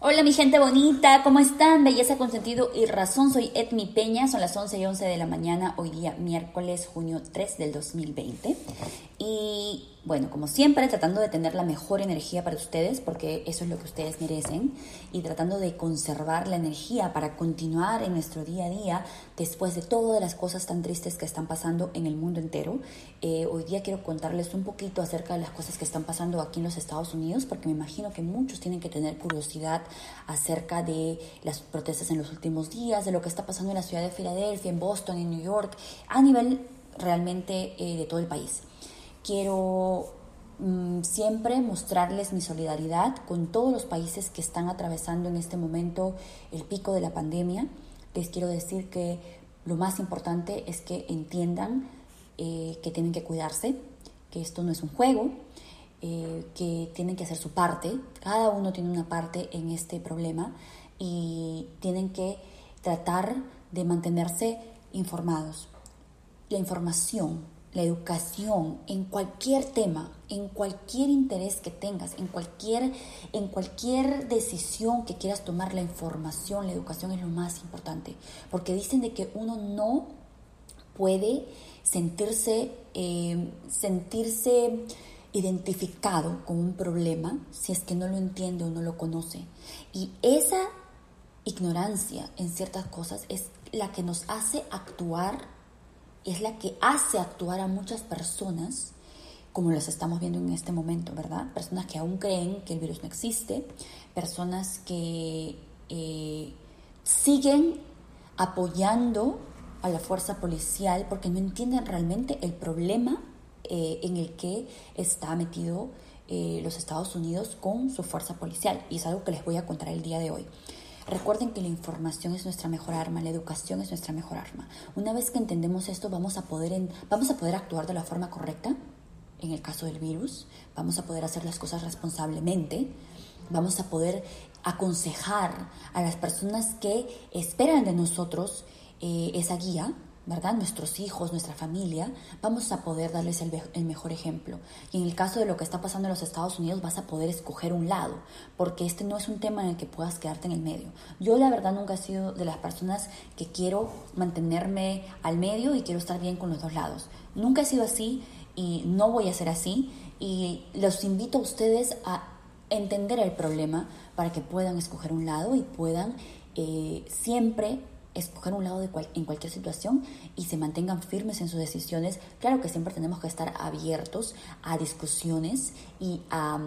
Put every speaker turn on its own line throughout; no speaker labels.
Hola mi gente bonita, ¿cómo están? Belleza con sentido y razón, soy Edmi Peña, son las 11 y 11 de la mañana, hoy día miércoles, junio 3 del 2020. Y bueno, como siempre, tratando de tener la mejor energía para ustedes, porque eso es lo que ustedes merecen, y tratando de conservar la energía para continuar en nuestro día a día después de todas las cosas tan tristes que están pasando en el mundo entero. Eh, hoy día quiero contarles un poquito acerca de las cosas que están pasando aquí en los Estados Unidos, porque me imagino que muchos tienen que tener curiosidad acerca de las protestas en los últimos días, de lo que está pasando en la ciudad de Filadelfia, en Boston, en New York, a nivel realmente eh, de todo el país. Quiero mm, siempre mostrarles mi solidaridad con todos los países que están atravesando en este momento el pico de la pandemia. Les quiero decir que lo más importante es que entiendan eh, que tienen que cuidarse, que esto no es un juego, eh, que tienen que hacer su parte. Cada uno tiene una parte en este problema y tienen que tratar de mantenerse informados. La información la educación en cualquier tema, en cualquier interés que tengas, en cualquier, en cualquier decisión que quieras tomar, la información, la educación es lo más importante. Porque dicen de que uno no puede sentirse, eh, sentirse identificado con un problema si es que no lo entiende o no lo conoce. Y esa ignorancia en ciertas cosas es la que nos hace actuar es la que hace actuar a muchas personas, como las estamos viendo en este momento, ¿verdad? Personas que aún creen que el virus no existe, personas que eh, siguen apoyando a la fuerza policial porque no entienden realmente el problema eh, en el que está metido eh, los Estados Unidos con su fuerza policial. Y es algo que les voy a contar el día de hoy. Recuerden que la información es nuestra mejor arma, la educación es nuestra mejor arma. Una vez que entendemos esto, vamos a poder, vamos a poder actuar de la forma correcta. En el caso del virus, vamos a poder hacer las cosas responsablemente, vamos a poder aconsejar a las personas que esperan de nosotros eh, esa guía ¿verdad? Nuestros hijos, nuestra familia, vamos a poder darles el, mejor ejemplo. Y en el caso de lo que está pasando en los Estados Unidos, vas a poder escoger un lado, porque este no es un tema en el que puedas quedarte en el medio. Yo la verdad nunca he sido de las personas que quiero mantenerme al medio y quiero estar bien con los dos lados. Nunca he sido así y no voy a ser así. Y los invito a ustedes a entender el problema para que puedan escoger un lado y puedan eh, siempre escoger un lado en cualquier situación y se mantengan firmes en sus decisiones. Claro que siempre tenemos que estar abiertos a discusiones y a,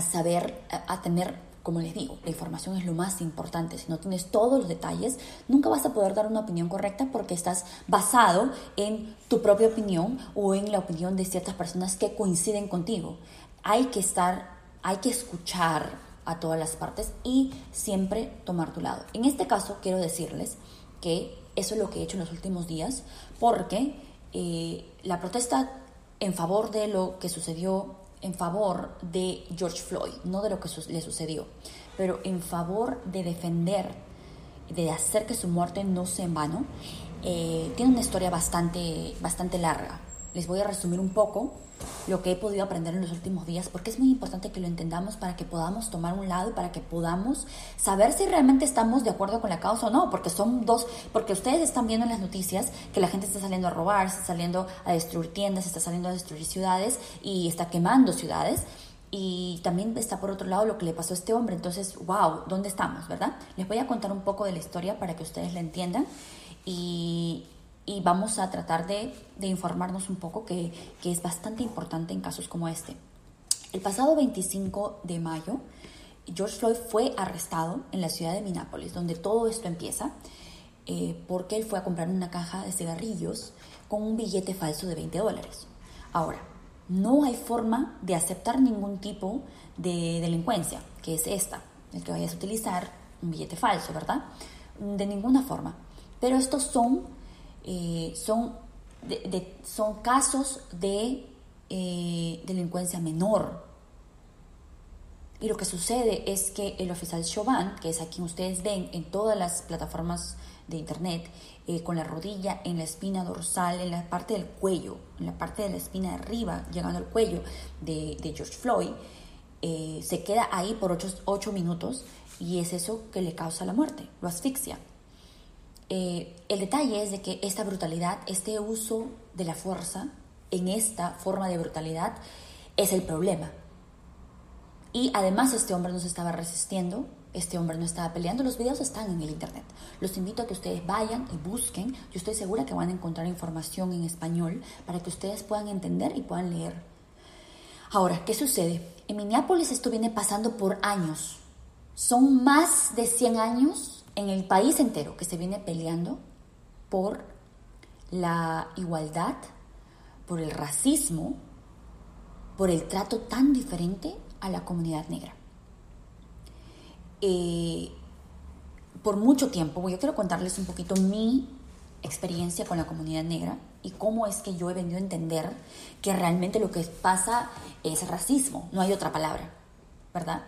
saber, a, tener como les digo, la información es lo más importante. Si no tienes todos los detalles, nunca vas a poder dar una opinión correcta porque estás basado en tu propia opinión o en la opinión de ciertas personas que coinciden contigo. Hay que estar, hay que escuchar a todas las partes y siempre tomar tu lado. En este caso, quiero decirles que eso es lo que he hecho en los últimos días, porque eh, la protesta en favor de lo que sucedió, en favor de George Floyd, no de lo que le sucedió, pero en favor de defender, de hacer que su muerte no sea en vano, eh, tiene una historia bastante, bastante larga. Les voy a resumir un poco lo que he podido aprender en los últimos días, porque es muy importante que lo entendamos para que podamos tomar un lado y para que podamos saber si realmente estamos de acuerdo con la causa o no, porque son dos, porque ustedes están viendo en las noticias que la gente está saliendo a robar, está saliendo a destruir tiendas, está saliendo a destruir ciudades y está quemando ciudades. Y también está por otro lado lo que le pasó a este hombre. Entonces, wow, ¿dónde estamos, verdad? Les voy a contar un poco de la historia para que ustedes la entiendan. Y y vamos a tratar de, informarnos un poco que, es bastante importante en casos como este. El pasado 25 de mayo, George Floyd fue arrestado en la ciudad de Minneapolis, donde todo esto empieza, eh, porque él fue a comprar una caja de cigarrillos con un billete falso de 20 dólares. Ahora, no hay forma de aceptar ningún tipo de delincuencia, que es esta, el que vayas a utilizar un billete falso, ¿verdad? De ninguna forma. Pero estos son eh, son, son casos de eh, delincuencia menor. Y lo que sucede es que el oficial Chauvin, que es a quien ustedes ven en todas las plataformas de internet, eh, con la rodilla en la espina dorsal, en la parte del cuello, en la parte de la espina de arriba, llegando al cuello de, George Floyd, se queda ahí por ocho, minutos y es eso que le causa la muerte, lo asfixia. Eh, el detalle es de que esta brutalidad, este uso de la fuerza en esta forma de brutalidad es el problema. Y además este hombre no se estaba resistiendo, este hombre no estaba peleando, los videos están en el internet. Los invito a que ustedes vayan y busquen, yo estoy segura que van a encontrar información en español para que ustedes puedan entender y puedan leer. Ahora, ¿qué sucede? En Minneapolis esto viene pasando por años. Son más de 100 años en el país entero que se viene peleando por la igualdad, por el racismo, por el trato tan diferente a la comunidad negra. Eh, por mucho tiempo, yo quiero contarles un poquito mi experiencia con la comunidad negra y cómo es que yo he venido a entender que realmente lo que pasa es racismo, no hay otra palabra, ¿verdad?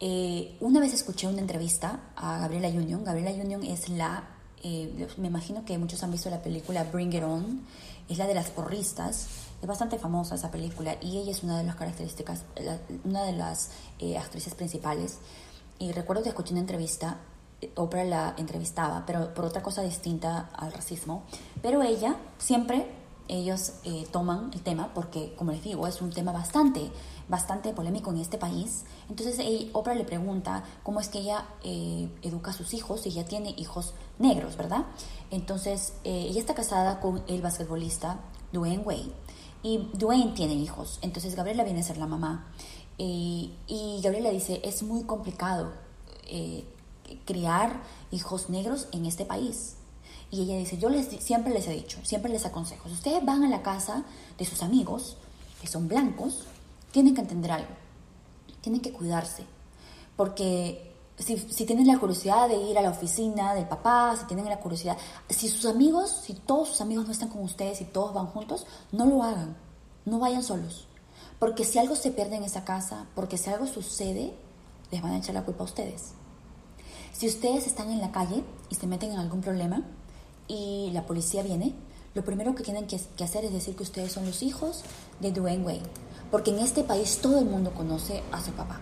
Eh, una vez escuché una entrevista a Gabriela Union. Gabriela Union es la, eh, me imagino que muchos han visto la película Bring It On, es la de las porristas es bastante famosa esa película y ella es una de las características, una de las eh, actrices principales. Y recuerdo que escuché una entrevista, eh, Oprah la entrevistaba, pero por otra cosa distinta al racismo. Pero ella siempre, ellos eh, toman el tema porque, como les digo, es un tema bastante, bastante polémico en este país. Entonces Oprah le pregunta cómo es que ella educa a sus hijos y ella tiene hijos negros, ¿verdad? Entonces ella está casada con el basquetbolista Dwayne Wade y Dwayne tiene hijos, entonces Gabriela viene a ser la mamá. y Gabriela dice, es muy complicado eh, criar hijos negros en este país. Y ella dice, yo les, siempre les he dicho, siempre les aconsejo, si ustedes van a la casa de sus amigos, que son blancos, tienen que entender algo, tienen que cuidarse, porque si, tienen la curiosidad de ir a la oficina del papá, si tienen la curiosidad, si sus amigos, si todos sus amigos no están con ustedes y todos van juntos, no lo hagan, no vayan solos. Porque si algo se pierde en esa casa, porque si algo sucede, les van a echar la culpa a ustedes. Si ustedes están en la calle y se meten en algún problema y la policía viene, lo primero que tienen que, que hacer es decir que ustedes son los hijos de Dwayne Wayne. Porque en este país todo el mundo conoce a su papá.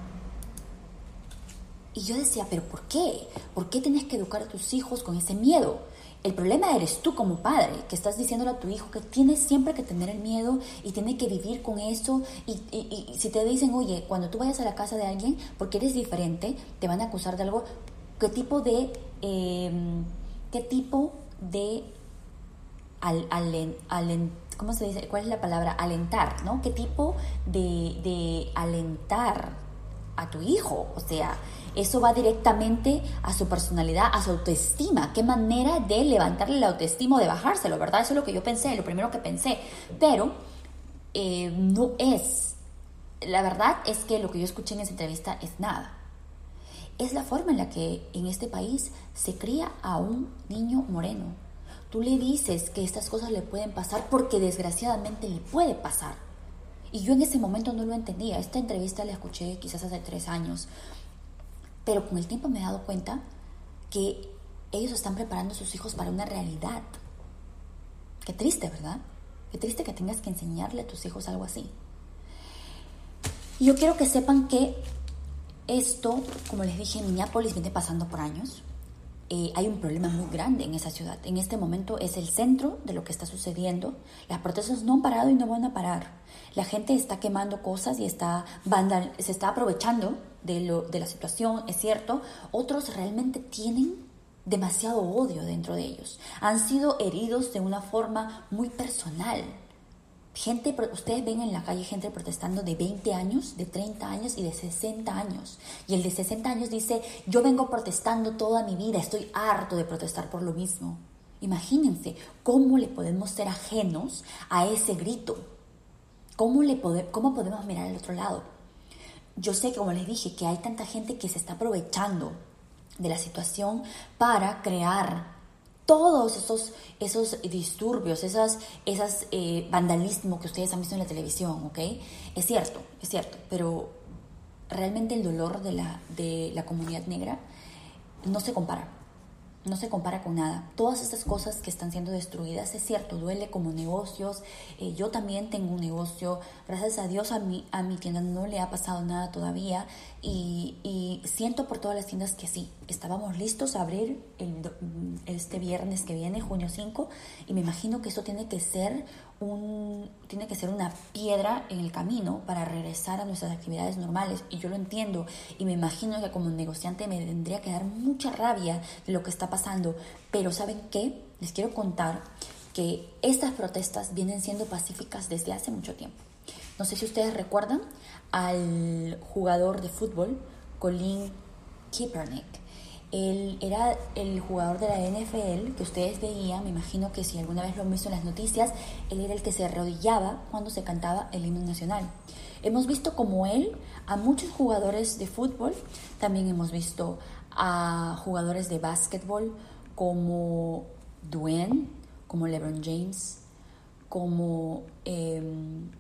Y yo decía, pero ¿por qué? ¿Por qué tienes que educar a tus hijos con ese miedo? El problema eres tú como padre, que estás diciéndole a tu hijo que tienes siempre que tener el miedo y tiene que vivir con eso. Y, si te dicen, oye, cuando tú vayas a la casa de alguien, porque eres diferente, te van a acusar de algo, ¿qué tipo de... Em, ¿Qué tipo de... Al, ¿Cómo se dice? ¿Cuál es la palabra? Alentar, ¿no? ¿Qué tipo de, de alentar a tu hijo? O sea, eso va directamente a su personalidad, a su autoestima. Qué manera de levantarle la autoestima o de bajárselo, ¿verdad? Eso es lo que yo pensé, lo primero que pensé. Pero eh, no es. La verdad es que lo que yo escuché en esa entrevista es nada. Es la forma en la que en este país se cría a un niño moreno. Tú le dices que estas cosas le pueden pasar porque desgraciadamente le puede pasar. Y yo en ese momento no lo entendía. Esta entrevista la escuché quizás hace tres años. Pero con el tiempo me he dado cuenta que ellos están preparando a sus hijos para una realidad. Qué triste, ¿verdad? Qué triste que tengas que enseñarle a tus hijos algo así. Yo quiero que sepan que esto, como les dije, en Minneapolis viene pasando por años. Eh, hay un problema muy grande en esa ciudad. En este momento es el centro de lo que está sucediendo. Las protestas no han parado y no van a parar. La gente está quemando cosas y está se está aprovechando de, lo, de la situación, es cierto. Otros realmente tienen demasiado odio dentro de ellos. Han sido heridos de una forma muy personal. Gente, ustedes ven en la calle gente protestando de 20 años, de 30 años y de 60 años. Y el de 60 años dice, yo vengo protestando toda mi vida, estoy harto de protestar por lo mismo. Imagínense cómo le podemos ser ajenos a ese grito. ¿Cómo, le cómo podemos mirar al otro lado? Yo sé, como les dije, que hay tanta gente que se está aprovechando de la situación para crear todos esos, esos disturbios, esas, esas eh, vandalismo que ustedes han visto en la televisión, ¿ok? Es cierto, es cierto, pero realmente el dolor de la, de la comunidad negra no se compara. No se compara con nada. Todas estas cosas que están siendo destruidas, es cierto, duele como negocios. Eh, yo también tengo un negocio. Gracias a Dios a mi, a mi tienda no le ha pasado nada todavía. Y, y siento por todas las tiendas que sí, estábamos listos a abrir el, este viernes que viene, junio 5. Y me imagino que eso tiene que ser un, tiene que ser una piedra en el camino para regresar a nuestras actividades normales. Y yo lo entiendo y me imagino que como negociante me tendría que dar mucha rabia de lo que está pasando. Pero ¿saben qué? Les quiero contar que estas protestas vienen siendo pacíficas desde hace mucho tiempo. No sé si ustedes recuerdan al jugador de fútbol, Colin Kaepernick él era el jugador de la NFL que ustedes veían, me imagino que si alguna vez lo han visto en las noticias, él era el que se arrodillaba cuando se cantaba el himno nacional. Hemos visto como él a muchos jugadores de fútbol, también hemos visto a jugadores de básquetbol como Dwayne, como LeBron James, como em,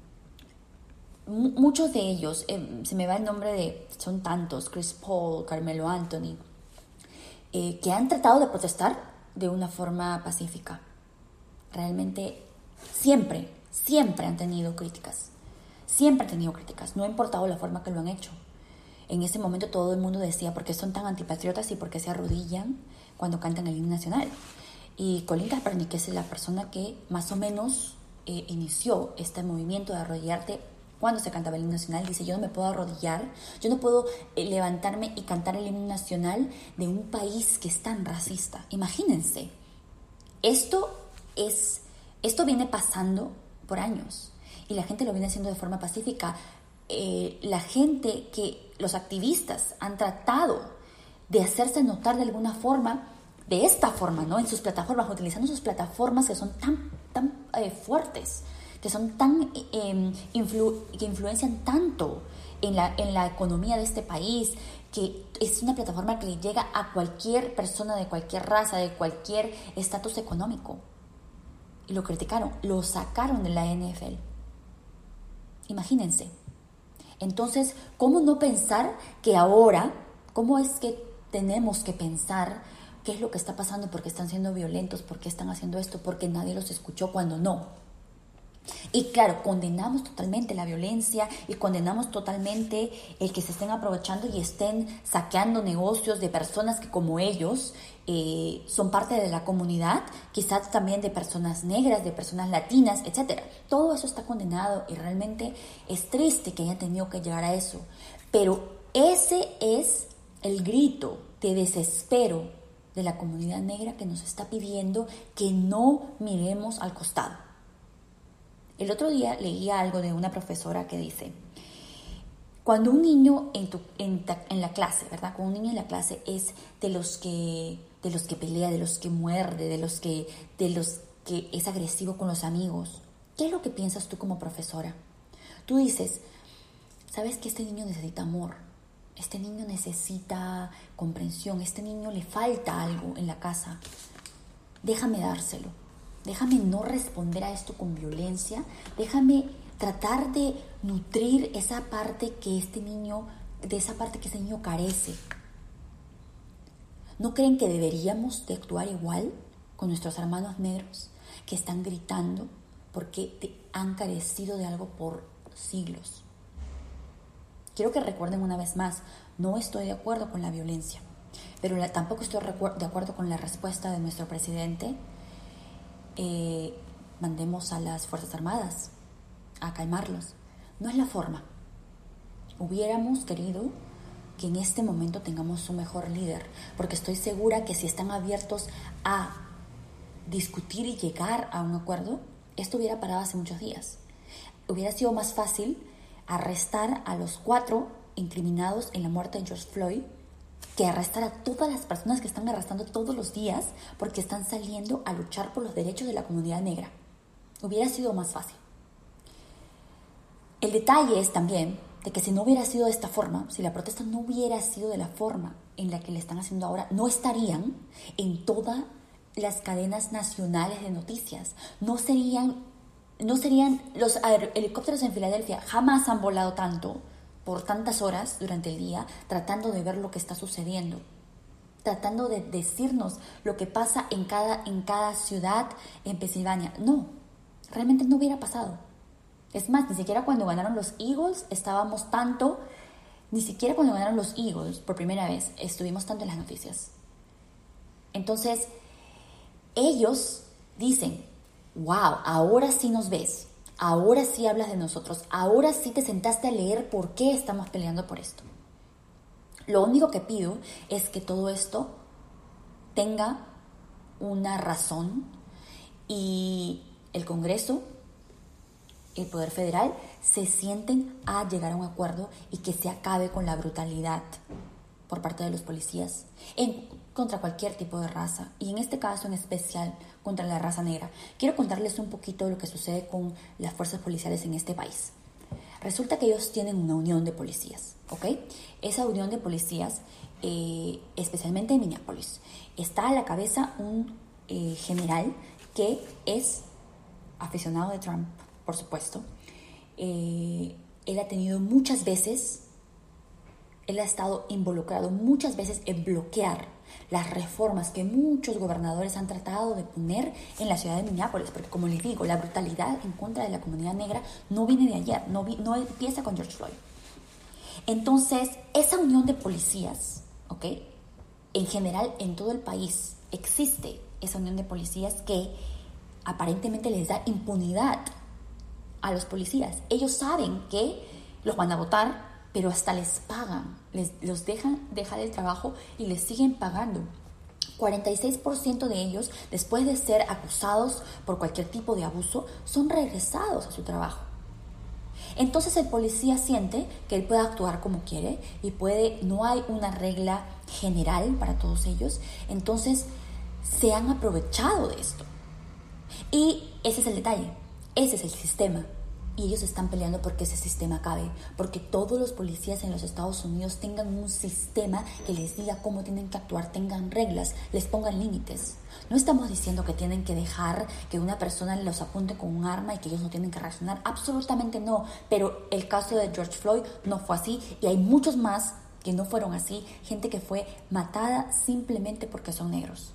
muchos de ellos, em, se me va el nombre de, son tantos, Chris Paul, Carmelo Anthony, eh, que han tratado de protestar de una forma pacífica. Realmente siempre, siempre han tenido críticas. Siempre han tenido críticas, no ha importado la forma que lo han hecho. En ese momento todo el mundo decía por qué son tan antipatriotas y por qué se arrodillan cuando cantan el himno nacional. Y Colin Kaepernick es la persona que más o menos eh, inició este movimiento de arrodillarte cuando se cantaba el himno nacional, dice, yo no me puedo arrodillar, yo no puedo eh, levantarme y cantar el himno nacional de un país que es tan racista. Imagínense, esto es, esto viene pasando por años y la gente lo viene haciendo de forma pacífica. Eh, la gente que, los activistas han tratado de hacerse notar de alguna forma, de esta forma, ¿no? En sus plataformas, utilizando sus plataformas que son tan, tan eh, fuertes que son tan, em, que influencian tanto en la, en la economía de este país, que es una plataforma que le llega a cualquier persona de cualquier raza, de cualquier estatus económico. Y lo criticaron, lo sacaron de la NFL. Imagínense. Entonces, ¿cómo no pensar que ahora, cómo es que tenemos que pensar qué es lo que está pasando, por qué están siendo violentos, por qué están haciendo esto, porque nadie los escuchó cuando no? Y claro, condenamos totalmente la violencia y condenamos totalmente el que se estén aprovechando y estén saqueando negocios de personas que como ellos eh, son parte de la comunidad, quizás también de personas negras, de personas latinas, etc. Todo eso está condenado y realmente es triste que haya tenido que llegar a eso. Pero ese es el grito de desespero de la comunidad negra que nos está pidiendo que no miremos al costado el otro día leía algo de una profesora que dice, cuando un niño en, tu, en, la clase, ¿verdad? Cuando un niño en la clase es de los que de los que pelea, de los que muerde, de los que de los que es agresivo con los amigos. ¿Qué es lo que piensas tú como profesora? Tú dices, "¿Sabes que este niño necesita amor? Este niño necesita comprensión, este niño le falta algo en la casa. Déjame dárselo." Déjame no responder a esto con violencia. Déjame tratar de nutrir esa parte que este niño, de esa parte que ese niño carece. ¿No creen que deberíamos de actuar igual con nuestros hermanos negros que están gritando porque han carecido de algo por siglos? Quiero que recuerden una vez más, no estoy de acuerdo con la violencia, pero tampoco estoy de acuerdo con la respuesta de nuestro presidente eh, mandemos a las Fuerzas Armadas a calmarlos. No es la forma. Hubiéramos querido que en este momento tengamos un mejor líder, porque estoy segura que si están abiertos a discutir y llegar a un acuerdo, esto hubiera parado hace muchos días. Hubiera sido más fácil arrestar a los cuatro incriminados en la muerte de George Floyd que arrestar a todas las personas que están arrestando todos los días porque están saliendo a luchar por los derechos de la comunidad negra. Hubiera sido más fácil. El detalle es también de que si no hubiera sido de esta forma, si la protesta no hubiera sido de la forma en la que le están haciendo ahora, no estarían en todas las cadenas nacionales de noticias. No serían, no serían los helicópteros en Filadelfia, jamás han volado tanto por tantas horas durante el día tratando de ver lo que está sucediendo. tratando de decirnos lo que pasa en cada, en cada ciudad en Pensilvania. No, realmente no hubiera pasado. Es más, ni siquiera cuando ganaron los Eagles estábamos tanto, ni siquiera cuando ganaron los Eagles por primera vez estuvimos tanto en las noticias. Entonces, ellos dicen, wow, ahora sí nos ves, ahora sí hablas de nosotros, ahora sí te sentaste a leer por qué estamos peleando por esto. Lo único que pido es que todo esto tenga una razón y el Congreso, el Poder Federal, se sienten a llegar a un acuerdo y que se acabe con la brutalidad por parte de los policías en, contra cualquier tipo de raza y en este caso en especial contra la raza negra. Quiero contarles un poquito de lo que sucede con las fuerzas policiales en este país. Resulta que ellos tienen una unión de policías, ¿ok? Esa unión de policías, eh, especialmente en Minneapolis, está a la cabeza un eh, general que es aficionado de Trump, por supuesto. Eh, él ha tenido muchas veces, él ha estado involucrado muchas veces en bloquear las reformas que muchos gobernadores han tratado de poner en la ciudad de Minneapolis, porque como les digo, la brutalidad en contra de la comunidad negra no viene de ayer, no, no empieza con George Floyd. Entonces, esa unión de policías, ¿ok? En general, en todo el país existe esa unión de policías que aparentemente les da impunidad a los policías. Ellos saben que los van a votar, pero hasta les pagan, les, los dejan dejar el trabajo y les siguen pagando. 46% de ellos, después de ser acusados por cualquier tipo de abuso, son regresados a su trabajo. Entonces el policía siente que él puede actuar como quiere y puede, no hay una regla general para todos ellos, entonces se han aprovechado de esto. Y ese es el detalle, ese es el sistema. Y ellos están peleando porque ese sistema acabe, porque todos los policías en los Estados Unidos tengan un sistema que les diga cómo tienen que actuar, tengan reglas, les pongan límites. No estamos diciendo que tienen que dejar que una persona los apunte con un arma y que ellos no tienen que reaccionar, absolutamente no, pero el caso de George Floyd no fue así y hay muchos más que no fueron así, gente que fue matada simplemente porque son negros.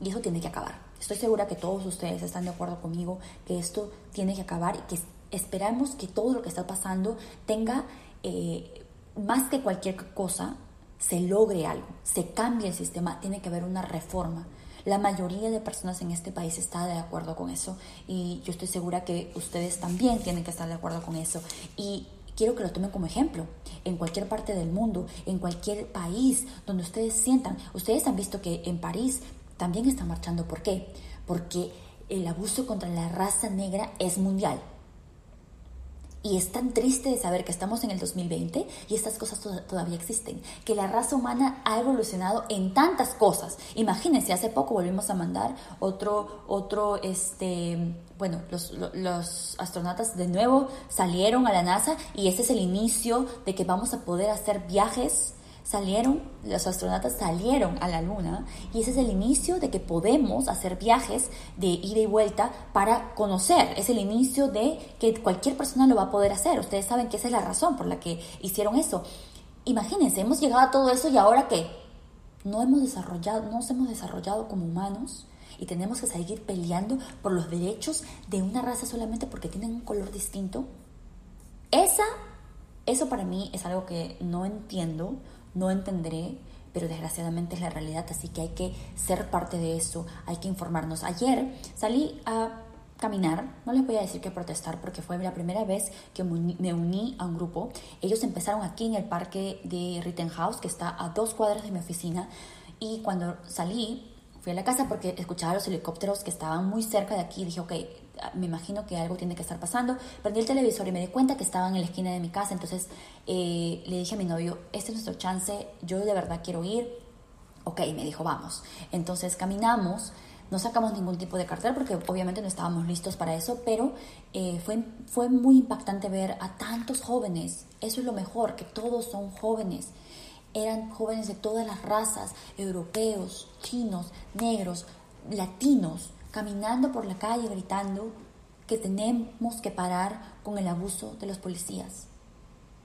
Y eso tiene que acabar. Estoy segura que todos ustedes están de acuerdo conmigo que esto tiene que acabar y que esperamos que todo lo que está pasando tenga, eh, más que cualquier cosa, se logre algo, se cambie el sistema, tiene que haber una reforma. La mayoría de personas en este país está de acuerdo con eso y yo estoy segura que ustedes también tienen que estar de acuerdo con eso. Y quiero que lo tomen como ejemplo en cualquier parte del mundo, en cualquier país donde ustedes sientan. Ustedes han visto que en París también están marchando. ¿Por qué? Porque el abuso contra la raza negra es mundial. Y es tan triste de saber que estamos en el 2020 y estas cosas todavía existen, que la raza humana ha evolucionado en tantas cosas. Imagínense, hace poco volvimos a mandar otro, otro, este, bueno, los, los astronautas de nuevo salieron a la NASA y ese es el inicio de que vamos a poder hacer viajes salieron, los astronautas salieron a la Luna y ese es el inicio de que podemos hacer viajes de ida y vuelta para conocer. Es el inicio de que cualquier persona lo va a poder hacer. Ustedes saben que esa es la razón por la que hicieron eso. Imagínense, hemos llegado a todo eso y ahora qué? No hemos desarrollado, no nos hemos desarrollado como humanos y tenemos que seguir peleando por los derechos de una raza solamente porque tienen un color distinto. Esa, eso para mí es algo que no entiendo no entenderé, pero desgraciadamente es la realidad, así que hay que ser parte de eso, hay que informarnos. Ayer salí a caminar, no les voy a decir que protestar porque fue la primera vez que me uní a un grupo. Ellos empezaron aquí en el parque de Rittenhouse, que está a dos cuadras de mi oficina, y cuando salí, fui a la casa porque escuchaba los helicópteros que estaban muy cerca de aquí, dije, ok, me imagino que algo tiene que estar pasando. Prendí el televisor y me di cuenta que estaban en la esquina de mi casa, entonces eh, le dije a mi novio, este es nuestro chance, yo de verdad quiero ir. Ok, me dijo, vamos. Entonces caminamos, no sacamos ningún tipo de cartel porque obviamente no estábamos listos para eso, pero eh, fue, fue muy impactante ver a tantos jóvenes. Eso es lo mejor, que todos son jóvenes. Eran jóvenes de todas las razas, europeos, chinos, negros, latinos, caminando por la calle gritando que tenemos que parar con el abuso de los policías.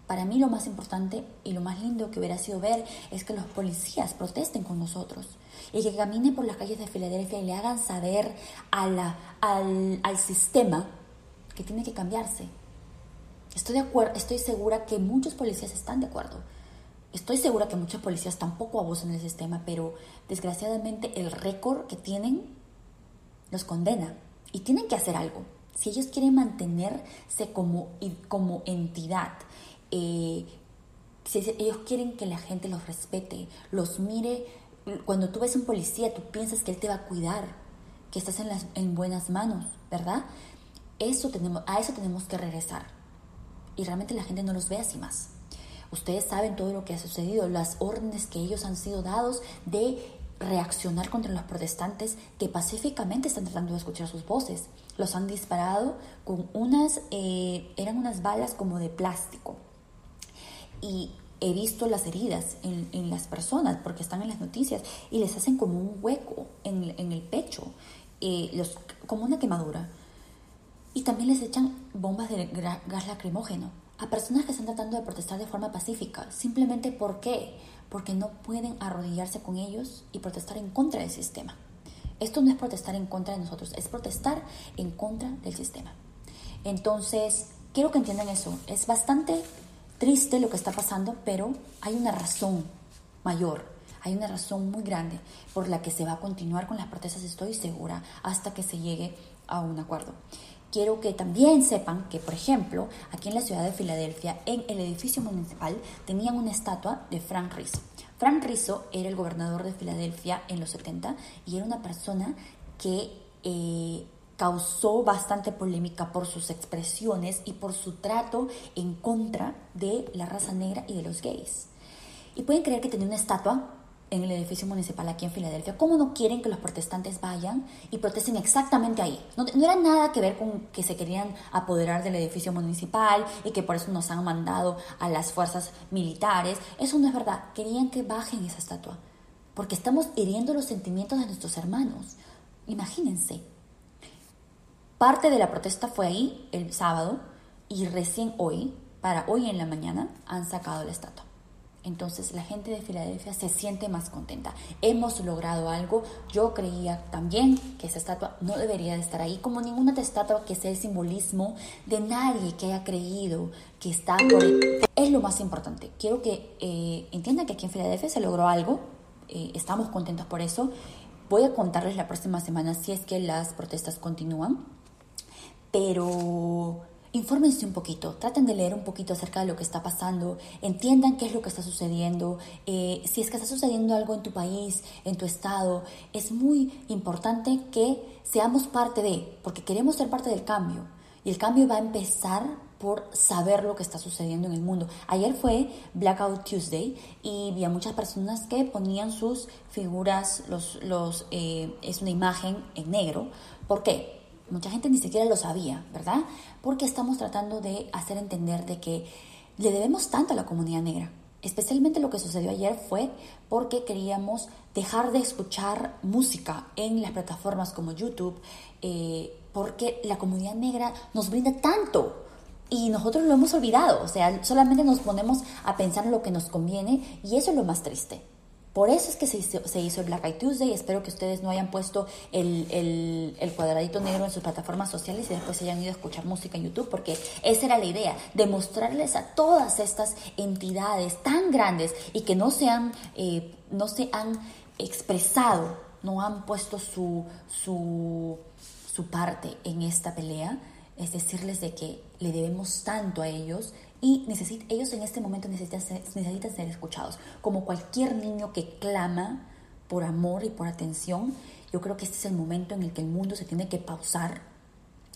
Para mí lo más importante y lo más lindo que hubiera sido ver es que los policías protesten con nosotros y que caminen por las calles de Filadelfia y le hagan saber a la, al, al sistema que tiene que cambiarse. Estoy, de acuerdo, estoy segura que muchos policías están de acuerdo. Estoy segura que muchos policías tampoco abusan del sistema, pero desgraciadamente el récord que tienen los condena y tienen que hacer algo. Si ellos quieren mantenerse como, como entidad, eh, si ellos quieren que la gente los respete, los mire, cuando tú ves un policía, tú piensas que él te va a cuidar, que estás en, en buenas manos, ¿verdad? Eso tenemos, a eso tenemos que regresar. Y realmente la gente no los ve así más. Ustedes saben todo lo que ha sucedido, las órdenes que ellos han sido dados de reaccionar contra los protestantes que pacíficamente están tratando de escuchar sus voces. Los han disparado con unas, eh, eran unas balas como de plástico. Y he visto las heridas en, las personas porque están en las noticias y les hacen como un hueco en, el pecho, eh, como una quemadura. Y también les echan bombas de gas lacrimógeno a personas que están tratando de protestar de forma pacífica. Simplemente ¿por qué? Porque no pueden arrodillarse con ellos y protestar en contra del sistema. Esto no es protestar en contra de nosotros, es protestar en contra del sistema. Entonces, quiero que entiendan eso. Es bastante triste lo que está pasando, pero hay una razón mayor, hay una razón muy grande por la que se va a continuar con las protestas, estoy segura, hasta que se llegue a un acuerdo quiero que también sepan que, por ejemplo, aquí en la ciudad de Filadelfia, en el edificio municipal, tenían una estatua de Frank Rizzo. Frank Rizzo era el gobernador de Filadelfia en los 70 y era una persona que eh, causó bastante polémica por sus expresiones y por su trato en contra de la raza negra y de los gays. Y pueden creer que tenía una estatua en el edificio municipal aquí en Filadelfia, ¿cómo no quieren que los protestantes vayan y protesten exactamente ahí? No, era nada que ver con que se querían apoderar del edificio municipal y que por eso nos han mandado a las fuerzas militares. Eso no es verdad. Querían que bajen esa estatua, porque estamos hiriendo los sentimientos de nuestros hermanos. Imagínense. Parte de la protesta fue ahí el sábado y recién hoy, para hoy en la mañana, han sacado la estatua entonces la gente de Filadelfia se siente más contenta. Hemos logrado algo. Yo creía también que esa estatua no debería de estar ahí, como ninguna estatua que sea el simbolismo de nadie que haya creído que está por... Es lo más importante. Quiero que eh, entiendan que aquí en Filadelfia se logró algo. Eh, estamos contentos por eso. Voy a contarles la próxima semana si es que las protestas continúan. Pero infórmense un poquito, traten de leer un poquito acerca de lo que está pasando, entiendan qué es lo que está sucediendo, eh, si es que está sucediendo algo en tu país, en tu estado, es muy importante que seamos parte de, porque queremos ser parte del cambio. Y el cambio va a empezar por saber lo que está sucediendo en el mundo. Ayer fue Blackout Tuesday y vi a muchas personas que ponían sus figuras, los, los, eh, es una imagen en negro. ¿Por qué? Mucha gente ni siquiera lo sabía, ¿verdad? Porque estamos tratando de hacer entender de que le debemos tanto a la comunidad negra. Especialmente lo que sucedió ayer fue porque queríamos dejar de escuchar música en las plataformas como YouTube, eh, porque la comunidad negra nos brinda tanto y nosotros lo hemos olvidado, o sea, solamente nos ponemos a pensar en lo que nos conviene y eso es lo más triste. Por eso es que se hizo, el Black Eye Tuesday. Espero que ustedes no hayan puesto el, el, cuadradito negro en sus plataformas sociales y después hayan ido a escuchar música en YouTube, porque esa era la idea, demostrarles a todas estas entidades tan grandes y que no se han, eh, no se han expresado, no han puesto su, su, su parte en esta pelea, es decirles de que le debemos tanto a ellos y ellos en este momento necesitan ser, necesitan ser escuchados. Como cualquier niño que clama por amor y por atención, yo creo que este es el momento en el que el mundo se tiene que pausar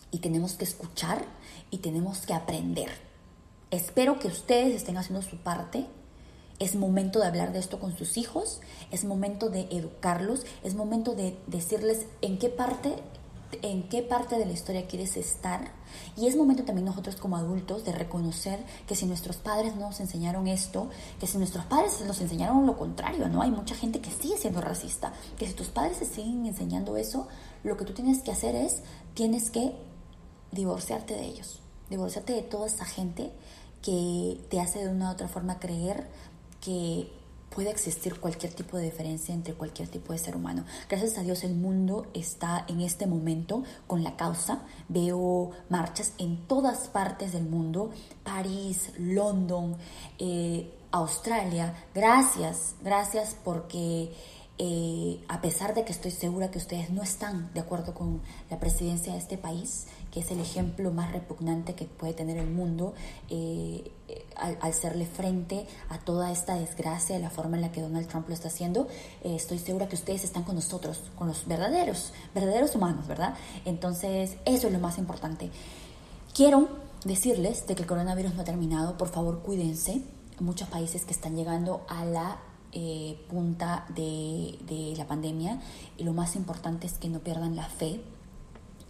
y tenemos que escuchar y tenemos que aprender. Espero que ustedes estén haciendo su parte. Es momento de hablar de esto con sus hijos, es momento de educarlos, es momento de decirles en qué parte en qué parte de la historia quieres estar. Y es momento también nosotros como adultos de reconocer que si nuestros padres no nos enseñaron esto, que si nuestros padres nos enseñaron lo contrario, ¿no? Hay mucha gente que sigue siendo racista, que si tus padres te siguen enseñando eso, lo que tú tienes que hacer es, tienes que divorciarte de ellos, divorciarte de toda esa gente que te hace de una u otra forma creer que puede existir cualquier tipo de diferencia entre cualquier tipo de ser humano. Gracias a Dios el mundo está en este momento con la causa. Veo marchas en todas partes del mundo, París, London, eh, Australia. Gracias, gracias porque eh, a pesar de que estoy segura que ustedes no están de acuerdo con la presidencia de este país, es el ejemplo más repugnante que puede tener el mundo, eh, al, hacerle frente a toda esta desgracia de la forma en la que Donald Trump lo está haciendo, eh, estoy segura que ustedes están con nosotros, con los verdaderos, verdaderos humanos, ¿verdad? Entonces, eso es lo más importante. Quiero decirles de que el coronavirus no ha terminado, por favor cuídense. Muchos países que están llegando a la eh, punta de, la pandemia y lo más importante es que no pierdan la fe,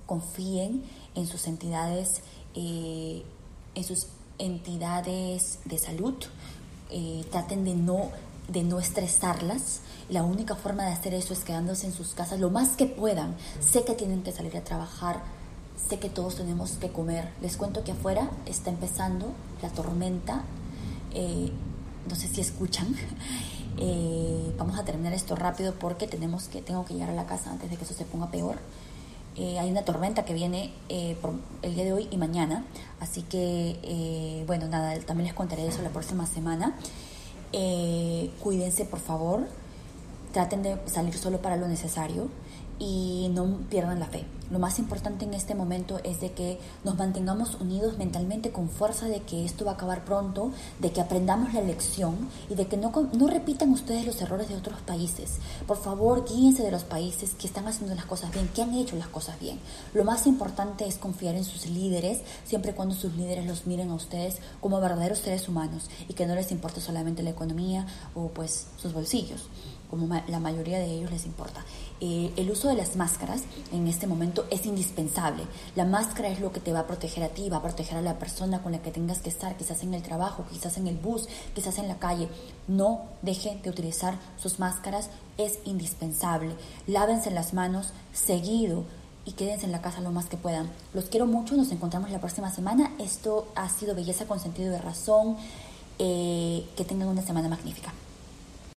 confíen en sus entidades, eh, en sus entidades de salud, eh, traten de no, de no estresarlas. La única forma de hacer eso es quedándose en sus casas lo más que puedan. Sé que tienen que salir a trabajar, sé que todos tenemos que comer. Les cuento que afuera está empezando la tormenta. no sé si escuchan. Eh, vamos a terminar esto rápido porque tenemos que, tengo que llegar a la casa antes de que eso se ponga peor. Eh, hay una tormenta que viene eh, por el día de hoy y mañana, así que, bueno, nada, también les contaré eso la próxima semana. cuídense, por favor, traten de salir solo para lo necesario y no pierdan la fe. Lo más importante en este momento es de que nos mantengamos unidos mentalmente con fuerza de que esto va a acabar pronto, de que aprendamos la lección y de que no, no repitan ustedes los errores de otros países. Por favor, guíense de los países que están haciendo las cosas bien, que han hecho las cosas bien. Lo más importante es confiar en sus líderes, siempre y cuando sus líderes los miren a ustedes como verdaderos seres humanos y que no les importe solamente la economía o pues sus bolsillos como la mayoría de ellos les importa. Eh, el uso de las máscaras en este momento es indispensable. La máscara es lo que te va a proteger a ti, va a proteger a la persona con la que tengas que estar, quizás en el trabajo, quizás en el bus, quizás en la calle. No dejen de utilizar sus máscaras, es indispensable. Lávense las manos seguido y quédense en la casa lo más que puedan. Los quiero mucho, nos encontramos la próxima semana. Esto ha sido Belleza con sentido de razón. Eh, que tengan una semana magnífica.